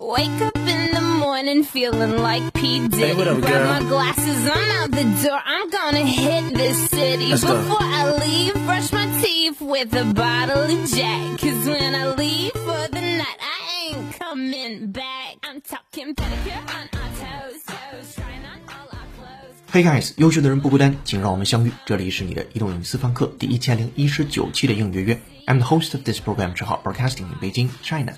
Wake up in the morning feeling like P. Diddy. Hey, what up, Grab girl? my glasses, I'm out the door. I'm gonna hit this city. Let's go. Before I leave, brush my teeth with a bottle of Jack. Cause when I leave for the night, I ain't coming back. I'm talking pedicure on our toes, toes, trying on all our clothes. Hey guys，优秀的人不孤单，请让我们相遇。这里是你的移动英语私房课第一千零一十九期的英语约约。I'm the host of this program，只好 broadcasting in Beijing, China。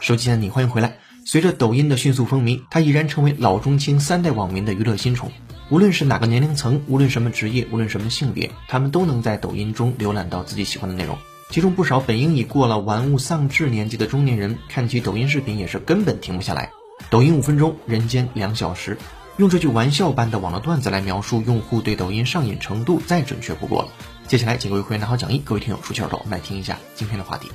手机前的你，欢迎回来。 随着抖音的迅速风靡，它已然成为老中青三代网民的娱乐新宠。无论是哪个年龄层，无论什么职业，无论什么性别，他们都能在抖音中浏览到自己喜欢的内容。其中不少本应已过了玩物丧志年纪的中年人，看起抖音视频也是根本停不下来。抖音五分钟，人间两小时。用这句玩笑般的网络段子来描述用户对抖音上瘾程度，再准确不过了。接下来，请各位会员拿好讲义，各位听友竖起耳朵，我们来听一下今天的话题。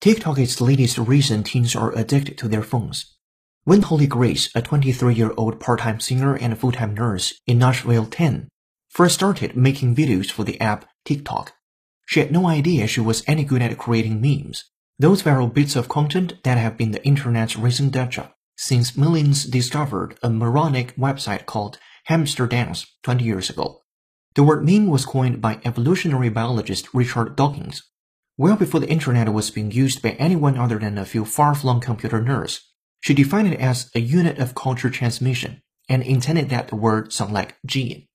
TikTok is the latest reason teens are addicted to their phones. When Holly Grace, a 23-year-old part-time singer and full-time nurse in Nashville, 10, first started making videos for the app TikTok, she had no idea she was any good at creating memes. Those viral bits of content that have been the internet's recent deja since millions discovered a moronic website called Hamster Dance 20 years ago. The word meme was coined by evolutionary biologist Richard Dawkins. Well before the internet was being used by anyone other than a few far-flung computer nerds, she defined it as a unit of culture transmission and intended that the word sound like gene.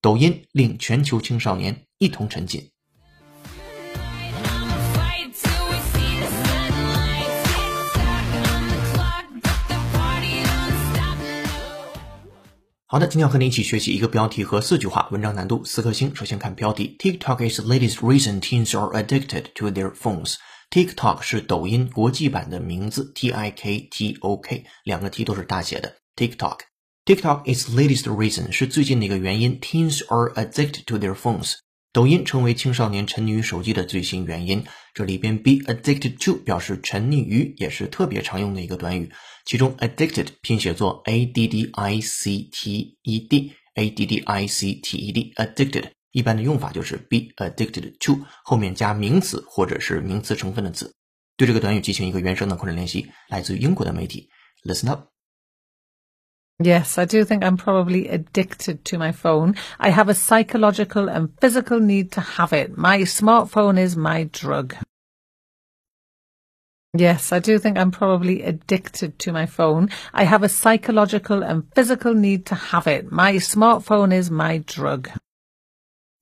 抖音令全球青少年一同沉浸。 好的，今天要和你一起学习一个标题和四句话，文章难度四颗星。首先看标题，TikTok is the latest reason teens are addicted to their phones。TikTok 是抖音国际版的名字，T I K T O K，两个 T 都是大写的。TikTok。TikTok is the latest reason 是最近的一个原因，teens are addicted to their phones。 抖音成为青少年沉溺于手机的最新原因。这里边 be addicted to 表示沉溺于，也是特别常用的一个短语。其中 addicted 拼写作 a d d i c t e d，a d d i c t e d，addicted 一般的用法就是 be addicted to 后面加名词或者是名词成分的词。对这个短语进行一个原声的扩展练习，来自于英国的媒体。Listen up。Yes, I do think I'm probably addicted to my phone. I have a psychological and physical need to have it. My smartphone is my drug. Yes, I do think I'm probably addicted to my phone. I have a psychological and physical need to have it. My smartphone is my drug.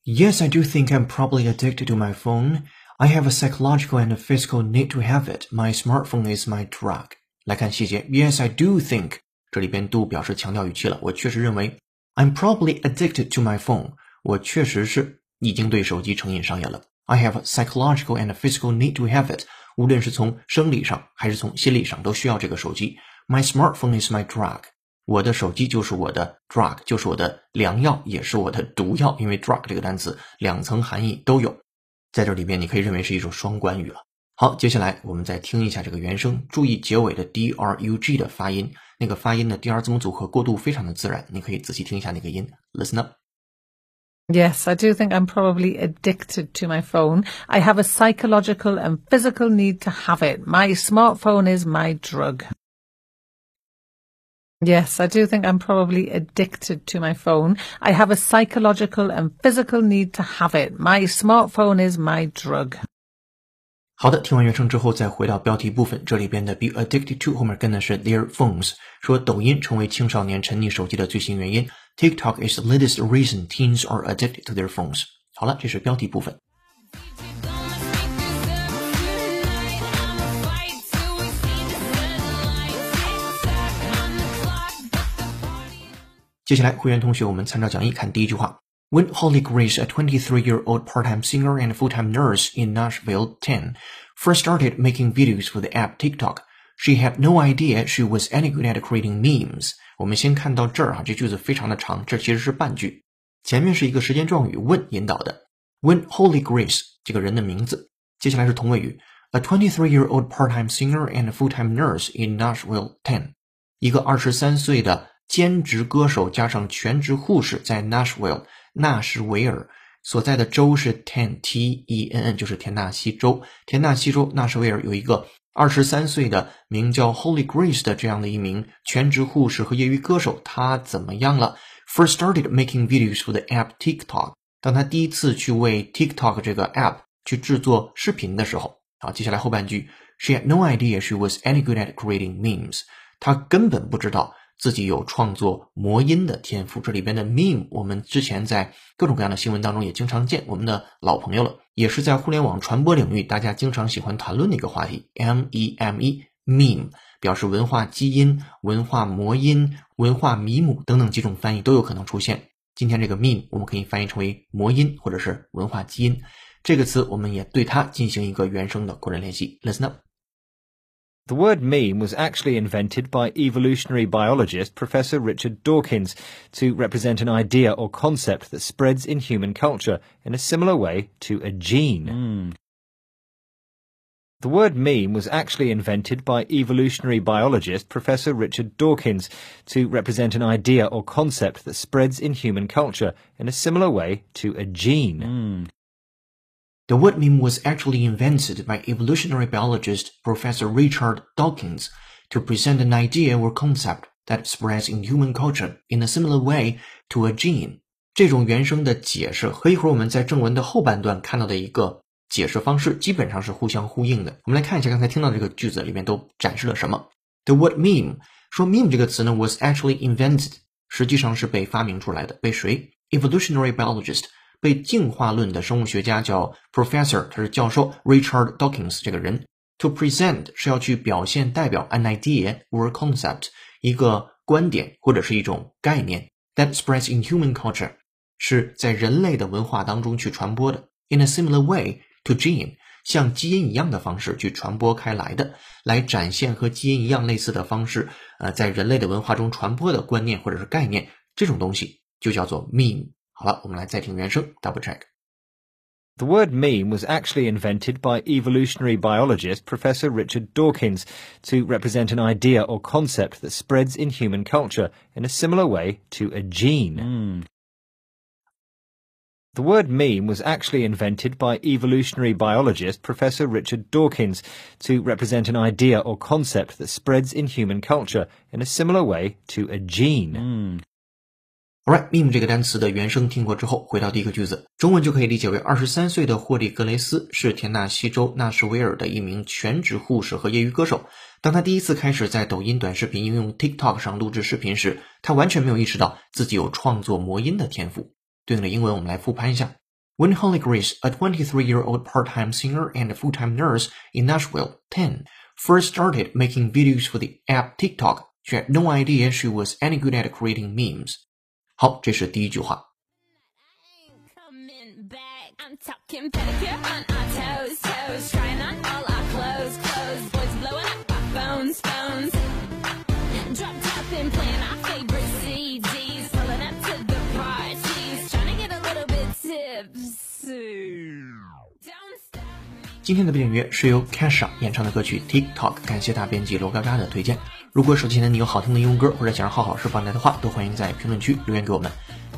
Yes, I do think I'm probably addicted to my phone. I have a psychological and a physical need to have it. My smartphone is my drug. 来看细节。Yes, I do think 这里边 do 表示强调语气了。我确实认为 I'm probably addicted to my phone. 我确实是已经对手机成瘾上瘾了。I have a psychological and a physical need to have it. 无论是从生理上还是从心理上，都需要这个手机。My smartphone is my drug. 我的手机就是我的 drug，就是我的良药，也是我的毒药。因为 drug 这个单词两层含义都有，在这里边你可以认为是一种双关语了。好，接下来我们再听一下这个原声，注意结尾的 d r u g 的发音，那个发音的第二字母组合过渡非常的自然，你可以仔细听一下那个音。Listen up。 Yes, I do think I'm probably addicted to my phone. I have a psychological and physical need to have it. My smartphone is my drug. Yes, I do think I'm probably addicted to my phone. I have a psychological and physical need to have it. My smartphone is my drug. 好的，听完原声之后，再回到标题部分，这里边的 be addicted to 后面跟的是 their phones，说抖音成为青少年沉溺手机的最新原因。TikTok is the latest reason teens are addicted to their phones。好了，这是标题部分。接下来，会员同学，我们参照讲义看第一句话。When Holly Grace, a 23-year-old part-time singer and full-time nurse in Nashville, 10, first started making videos for the app TikTok, she had no idea she was any good at creating memes. 我们先看到这儿哈，这句子非常的长，这其实是半句，前面是一个时间状语 when 引导的。When Holly Grace 这个人的名字，接下来是同位语，a 23-year-old part-time singer and full-time nurse in Nashville, 10，一个二十三岁的兼职歌手加上全职护士，在 Nashville 纳什维尔所在的州是 Ten T E N N，就是田纳西州。田纳西州纳什维尔有一个二十三岁的名叫 Holy Grace 的这样的一名全职护士和业余歌手，他怎么样了？First started making videos for the app TikTok。当他第一次去为 TikTok 这个 app 去制作视频的时候，好，接下来后半句，She had no idea she was any good at creating memes。她根本不知道自己有创作魔音的天赋。这里边的 meme，我们之前在各种各样的新闻当中也经常见，我们的老朋友了，也是在互联网传播领域大家经常喜欢谈论的一个话题。M E M E，meme 表示文化基因、文化魔音、文化迷母等等几种翻译都有可能出现。今天这个 meme 我们可以翻译成为魔音或者是文化基因。这个词我们也对它进行一个原声的口人练习。Listen up. The word meme was actually invented by evolutionary biologist Professor Richard Dawkins to represent an idea or concept that spreads in human culture in a similar way to a gene. Mm. The word meme was actually invented by evolutionary biologist Professor Richard Dawkins to represent an idea or concept that spreads in human culture in a similar way to a gene. Mm. The word meme was actually invented by evolutionary biologist Professor Richard Dawkins to present an idea or concept that spreads in human culture in a similar way to a gene。这种原声的解释和一会儿我们在正文的后半段看到的一个解释方式基本上是互相呼应的。我们来看一下刚才听到这个句子里面都展示了什么。The word meme 说 meme 这个词呢 was actually invented，实际上是被发明出来的，被谁？Evolutionary biologist 被进化论的生物学家叫 Professor，他是教授 Richard Dawkins 这个人。To present 是要去表现、代表 an idea or concept 一个观点或者是一种概念 that spreads in human culture 是在人类的文化当中去传播的。In a similar way to gene，像基因一样的方式去传播开来的，来展现和基因一样类似的方式，呃，在人类的文化中传播的观念或者是概念，这种东西就叫做 meme。好了，我们来再听原声，double check。The word meme was actually invented by evolutionary biologist Professor Richard Dawkins to represent an idea or concept that spreads in human culture in a similar way to a gene. Mm. The word meme was actually invented by evolutionary biologist Professor Richard Dawkins to represent an idea or concept that spreads in human culture in a similar way to a gene. Mm. Alright，meme 这个单词的原声听过之后，回到第一个句子，中文就可以理解为：二十三岁的霍利·格雷斯是田纳西州纳什维尔的一名全职护士和业余歌手。当他第一次开始在抖音短视频应用 TikTok 上录制视频时，他完全没有意识到自己有创作魔音的天赋。对应的英文，我们来复盘一下：When Holly Grace, a 23-year-old part-time singer and full-time nurse in Nashville, Ten, first started making videos for the app TikTok, she had no idea she was any good at creating memes. 好，这是第一句话。今天的背景音乐是由 Kesha 演唱的歌曲 TikTok，感谢大编辑罗嘎嘎的推荐。如果手机前的你有好听的英文歌，或者想让浩浩师放来的话，都欢迎在评论区留言给我们。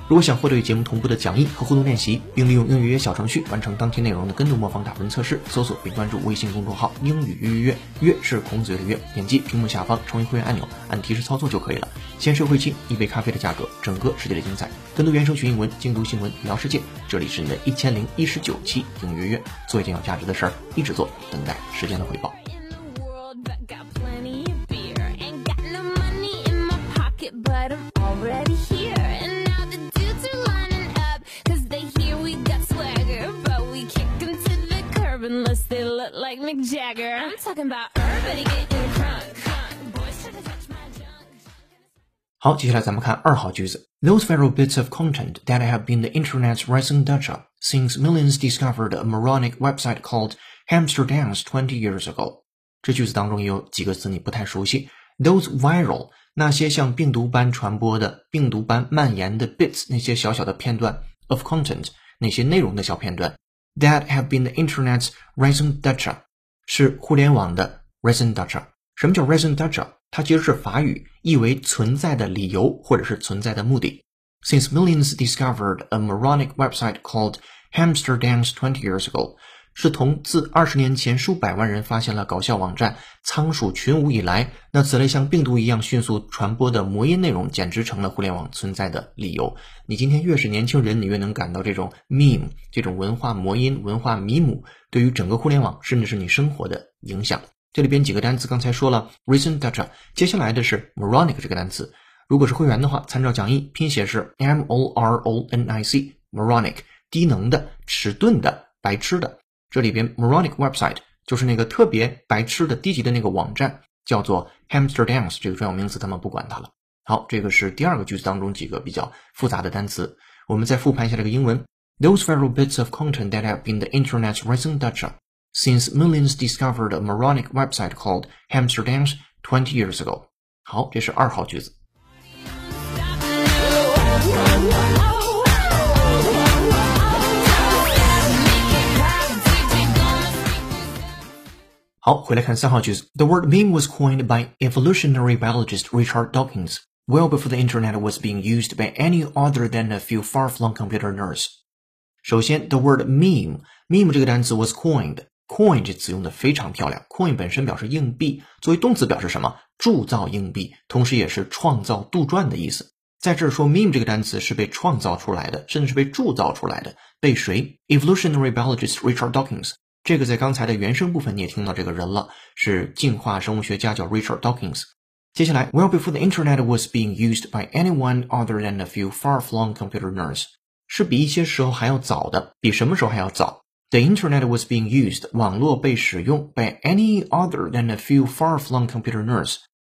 如果想获得与节目同步的讲义和互动练习，并利用英语约小程序完成当天内容的跟读模仿打分测试，搜索并关注微信公众号“英语约约约”，约是孔子约的约，点击屏幕下方成为会员按钮，按提示操作就可以了。先收会期，一杯咖啡的价格，整个世界的精彩，跟读原声学英文，精读新闻聊世界。这里是你的一千零一十九期英语约约，做一件有价值的事儿，一直做，等待时间的回报。Mick Jagger. I'm talking about everybody getting crunk, crunk. Boys try to touch my junk. 好，接下来咱们看二号句子。Those viral bits of content that have been the internet's rising Dutch since millions discovered a moronic website called Hamster Dance 20 years ago。这句子当中也有几个词你不太熟悉。Those viral 那些像病毒般传播的、病毒般蔓延的 bits 那些小小的片段 of content 那些内容的小片段 that have been the internet's raison d'être， 是互联网的 raison d'être。什么叫 raison d'être？它其实是法语，意为存在的理由或者是存在的目的。Since millions discovered a moronic website called Hamster Dance 20 years ago， 是同自二十年前数百万人发现了搞笑网站仓鼠群舞以来，那此类像病毒一样迅速传播的魔音内容，简直成了互联网存在的理由。你今天越是年轻人，你越能感到这种 meme 这种文化魔音、文化迷母对于整个互联网，甚至是你生活的影响。这里边几个单词刚才说了 recent data，接下来的是 moronic 这个单词。如果是会员的话，参照讲义，拼写是 m o r o n i c，moronic，低能的、迟钝的、白痴的。这里边 moronic website 就是那个特别白痴的低级的那个网站，叫做 Hamster Dance 这个专有名词，他们不管它了。好，这个是第二个句子当中几个比较复杂的单词。我们再复盘一下这个英文：Those viral bits of content that have been the internet's recent data since millions discovered a moronic website called Hamster Dance 20 years ago。好，这是二号句子。 好，回来看三号句子。The word meme was coined by evolutionary biologist Richard Dawkins well before the internet was being used by any other than a few far-flung computer nerds. 首先，the word meme，meme 这个单词 was coined。coin 这词用的非常漂亮。coin 本身表示硬币，作为动词表示什么？铸造硬币，同时也是创造、杜撰的意思。在这儿说 meme 这个单词是被创造出来的，甚至是被铸造出来的。被谁？Evolutionary biologist Richard Dawkins。 这个在刚才的原声部分你也听到这个人了，是进化生物学家叫 Richard Dawkins。接下来，Well before the internet was being used by anyone other than a few far-flung computer nerds，是比一些时候还要早的，比什么时候还要早？The internet was being used，网络被使用 by any other than a few far-flung computer nerds，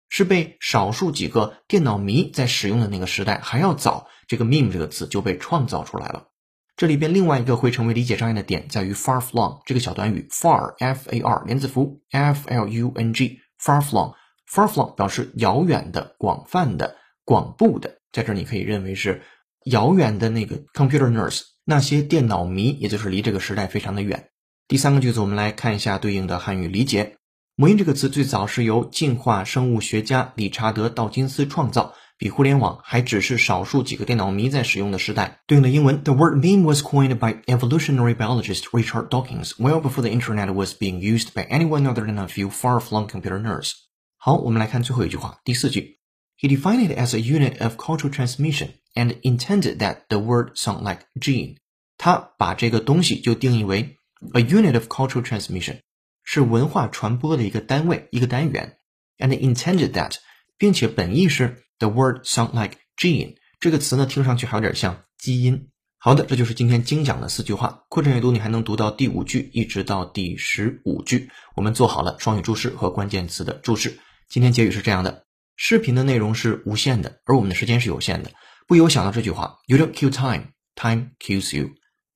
是被少数几个电脑迷在使用的那个时代还要早。这个 meme 这个词就被创造出来了。这里边另外一个会成为理解障碍的点在于 far flung 这个小短语 far f a r 连字符 f l u n g far flung far flung 表示遥远的、广泛的、广布的，在这儿你可以认为是遥远的那个 computer nerds 那些电脑迷，也就是离这个时代非常的远。第三个句子我们来看一下对应的汉语理解。魔音这个词最早是由进化生物学家理查德道金斯创造。比互联网还只是少数几个电脑迷在使用的时代。对应的英文，The word meme was coined by evolutionary biologist Richard Dawkins well before the internet was being used by anyone other than a few far-flung computer nerds。好，我们来看最后一句话，第四句。He defined it as a unit of cultural transmission and intended that the word sound like gene。他把这个东西就定义为 a unit of cultural transmission，是文化传播的一个单位、一个单元，and intended that，并且本意是。 The word sound like gene 这个词呢，听上去还有点像基因。好的，这就是今天精讲的四句话。扩展阅读，你还能读到第五句，一直到第十五句。我们做好了双语注释和关键词的注释。今天结语是这样的：视频的内容是无限的，而我们的时间是有限的。不由想到这句话：You don't kill time, time kills you。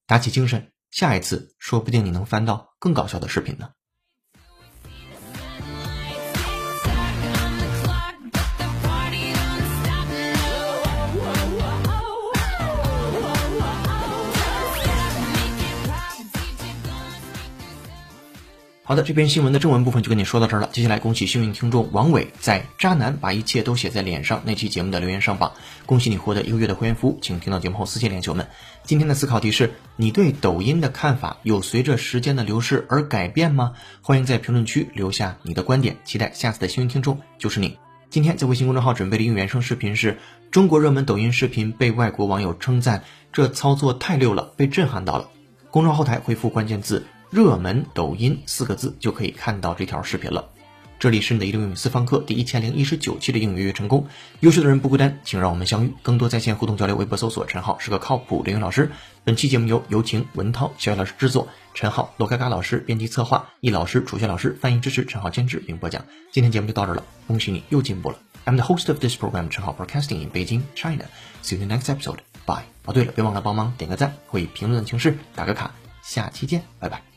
打起精神，下一次说不定你能翻到更搞笑的视频呢。好的，这篇新闻的正文部分就跟你说到这儿了。接下来，恭喜幸运听众王伟在《渣男把一切都写在脸上》那期节目的留言上榜，恭喜你获得一个月的会员服务，请听到节目后私信联系我们。今天的思考题是：你对抖音的看法有随着时间的流逝而改变吗？欢迎在评论区留下你的观点，期待下次的幸运听众就是你。今天在微信公众号准备的英语原声视频是中国热门抖音视频被外国网友称赞，这操作太溜了，被震撼到了。公众号后台回复关键字。热门抖音四个字就可以看到这条视频了。这里是你的移动英语私房课第一千零一十九期的英语约成功。优秀的人不孤单，请让我们相遇。更多在线互动交流，微博搜索陈浩是个靠谱的英语老师。本期节目由有请文涛、小雨老师制作，陈浩、罗嘎嘎老师编辑策划，易老师、楚学老师翻译支持，陈浩监制并播讲。今天节目就到这了，恭喜你又进步了。I'm the host of this program，陈浩 Broadcasting in Beijing, China. See you next episode. Bye. 哦，对了，别忘了帮忙点个赞，或以评论的形式打个卡。下期见，拜拜。